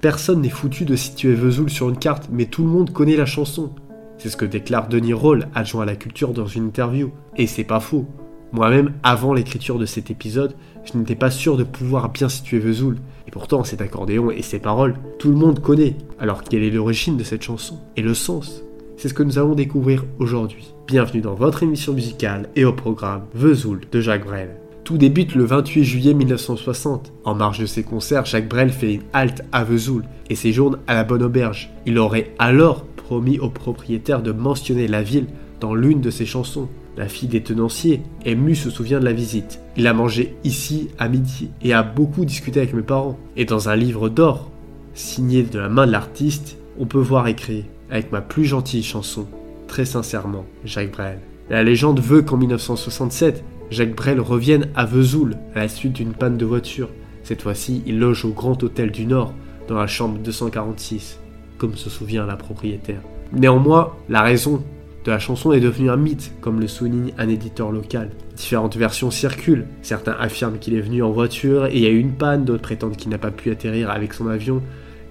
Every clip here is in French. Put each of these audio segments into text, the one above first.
Personne n'est foutu de situer Vesoul sur une carte, mais tout le monde connaît la chanson. C'est ce que déclare Denis Roll, adjoint à la culture, dans une interview. Et c'est pas faux. Moi-même, avant l'écriture de cet épisode, je n'étais pas sûr de pouvoir bien situer Vesoul. Et pourtant, cet accordéon et ses paroles, tout le monde connaît. Alors quelle est l'origine de cette chanson Et le sens? C'est ce que nous allons découvrir aujourd'hui. Bienvenue dans votre émission musicale et au programme Vesoul de Jacques Brel. Tout débute le 28 juillet 1960. En marge de ses concerts, Jacques Brel fait une halte à Vesoul et séjourne à la Bonne Auberge. Il aurait alors promis au propriétaire de mentionner la ville dans l'une de ses chansons. La fille des tenanciers, émue, se souvient de la visite. Il a mangé ici à midi et a beaucoup discuté avec mes parents. Et dans un livre d'or, signé de la main de l'artiste, on peut voir écrit avec ma plus gentille chanson, très sincèrement, Jacques Brel. La légende veut qu'en 1967, Jacques Brel revienne à Vesoul à la suite d'une panne de voiture. Cette fois-ci, il loge au Grand Hôtel du Nord, dans la chambre 246, comme se souvient la propriétaire. Néanmoins, la raison de la chanson est devenue un mythe, comme le souligne un éditeur local. Différentes versions circulent. Certains affirment qu'il est venu en voiture et il y a eu une panne, d'autres prétendent qu'il n'a pas pu atterrir avec son avion,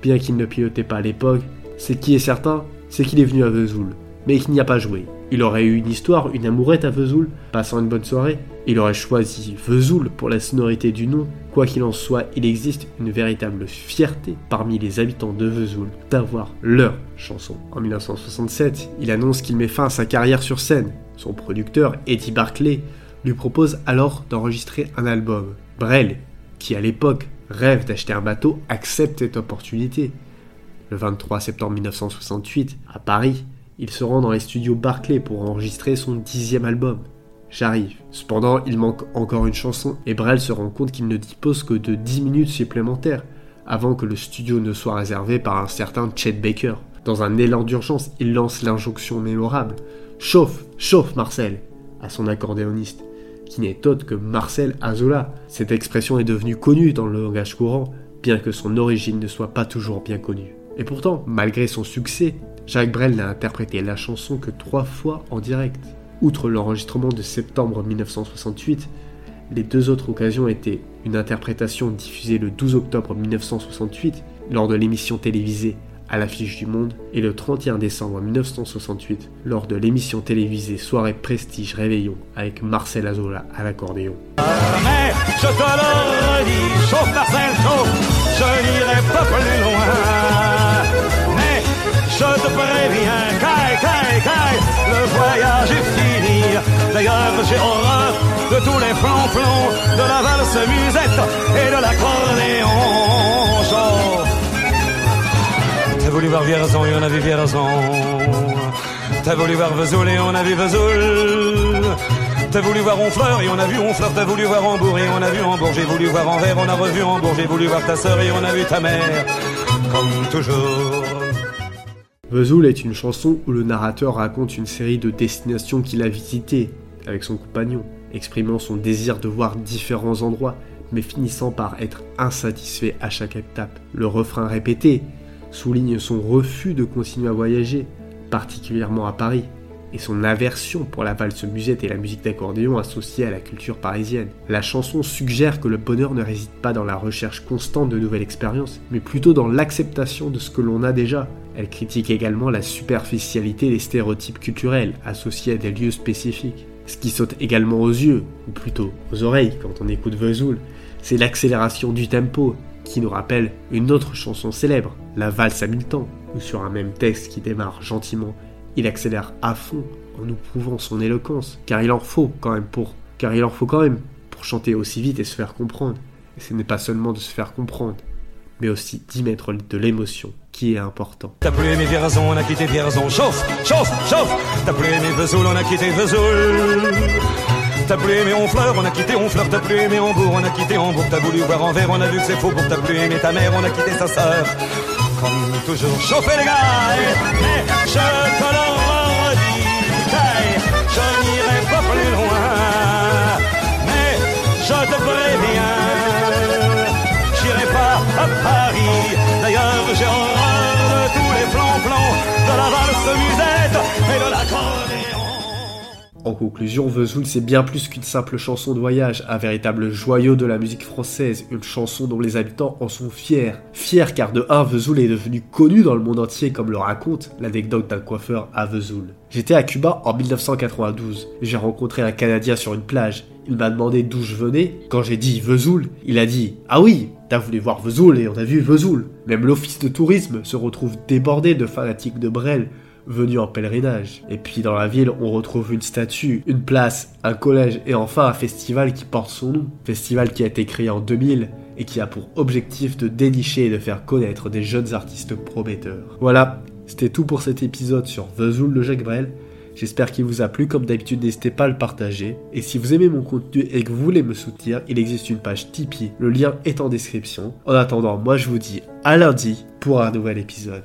bien qu'il ne pilotait pas à l'époque. Ce qui est certain, c'est qu'il est venu à Vesoul, mais qu'il n'y a pas joué. Il aurait eu une histoire, une amourette à Vesoul, passant une bonne soirée. Il aurait choisi Vesoul pour la sonorité du nom. Quoi qu'il en soit, il existe une véritable fierté parmi les habitants de Vesoul d'avoir leur chanson. En 1967, il annonce qu'il met fin à sa carrière sur scène. Son producteur, Eddie Barclay, lui propose alors d'enregistrer un album. Brel, qui à l'époque rêve d'acheter un bateau, accepte cette opportunité. Le 23 septembre 1968, à Paris, il se rend dans les studios Barclay pour enregistrer son dixième album. J'arrive. Cependant, il manque encore une chanson et Brel se rend compte qu'il ne dispose que de 10 minutes supplémentaires avant que le studio ne soit réservé par un certain Chet Baker. Dans un élan d'urgence, il lance l'injonction mémorable Chauffe, chauffe Marcel à son accordéoniste, qui n'est autre que Marcel Azola. Cette expression est devenue connue dans le langage courant, bien que son origine ne soit pas toujours bien connue. Et pourtant, malgré son succès, Jacques Brel n'a interprété la chanson que trois fois en direct. Outre l'enregistrement de septembre 1968, les deux autres occasions étaient une interprétation diffusée le 12 octobre 1968 lors de l'émission télévisée à l'affiche du monde et le 31 décembre 1968 lors de l'émission télévisée Soirée Prestige Réveillon avec Marcel Azola à l'accordéon. Je te préviens, caille, caille, caille, le voyage est fini. D'ailleurs, j'ai horreur de tous les flancs de la valse musette et de l'accordéon. T'as voulu voir Vierzon et on a vu Vierzon. T'as voulu voir Vesoul et on a vu Vesoul. T'as voulu voir Honfleur et on a vu Honfleur. T'as voulu voir Hambourg et on a vu Hambourg. J'ai voulu voir Anvers, on a revu Hambourg. J'ai voulu voir ta sœur et on a vu ta mère. Comme toujours. Vesoul est une chanson où le narrateur raconte une série de destinations qu'il a visitées avec son compagnon, exprimant son désir de voir différents endroits, mais finissant par être insatisfait à chaque étape. Le refrain répété souligne son refus de continuer à voyager, particulièrement à Paris, et son aversion pour la valse musette et la musique d'accordéon associée à la culture parisienne. La chanson suggère que le bonheur ne réside pas dans la recherche constante de nouvelles expériences, mais plutôt dans l'acceptation de ce que l'on a déjà, elle critique également la superficialité des stéréotypes culturels associés à des lieux spécifiques. Ce qui saute également aux yeux, ou plutôt aux oreilles quand on écoute Vesoul, c'est l'accélération du tempo, qui nous rappelle une autre chanson célèbre, la valse à mille où sur un même texte qui démarre gentiment, il accélère à fond en nous prouvant son éloquence, car il en faut quand même pour, car il en faut quand même pour chanter aussi vite et se faire comprendre. Et ce n'est pas seulement de se faire comprendre, mais aussi d'y mettre de l'émotion qui est important. T'as plus aimé Vierzon, on a quitté Vierzon. Chauffe, chauffe, chauffe. T'as plus aimé Vesoul, on a quitté Vesoul. T'as plus aimé Honfleur, on a quitté Honfleur. T'as plus aimé Hambourg, on a quitté Hambourg. T'as voulu voir en verre, on a vu que c'est faux. Pour t'as plus aimé ta mère, on a quitté sa sœur. Comme toujours, chauffez les gars. Mais je te le redis, je n'irai pas plus loin. Mais je te préviens, En conclusion, Vesoul c'est bien plus qu'une simple chanson de voyage, un véritable joyau de la musique française, une chanson dont les habitants en sont fiers. Fiers car de un, Vesoul est devenu connu dans le monde entier comme le raconte l'anecdote d'un coiffeur à Vesoul. J'étais à Cuba en 1992. J'ai rencontré un Canadien sur une plage. Il m'a demandé d'où je venais. Quand j'ai dit Vesoul, il a dit Ah oui, t'as voulu voir Vesoul et on a vu Vesoul. Même l'office de tourisme se retrouve débordé de fanatiques de Brel venus en pèlerinage. Et puis dans la ville, on retrouve une statue, une place, un collège et enfin un festival qui porte son nom. Festival qui a été créé en 2000 et qui a pour objectif de dénicher et de faire connaître des jeunes artistes prometteurs. Voilà, c'était tout pour cet épisode sur Vesoul de Jacques Brel. J'espère qu'il vous a plu, comme d'habitude n'hésitez pas à le partager. Et si vous aimez mon contenu et que vous voulez me soutenir, il existe une page Tipeee, le lien est en description. En attendant, moi je vous dis à lundi pour un nouvel épisode.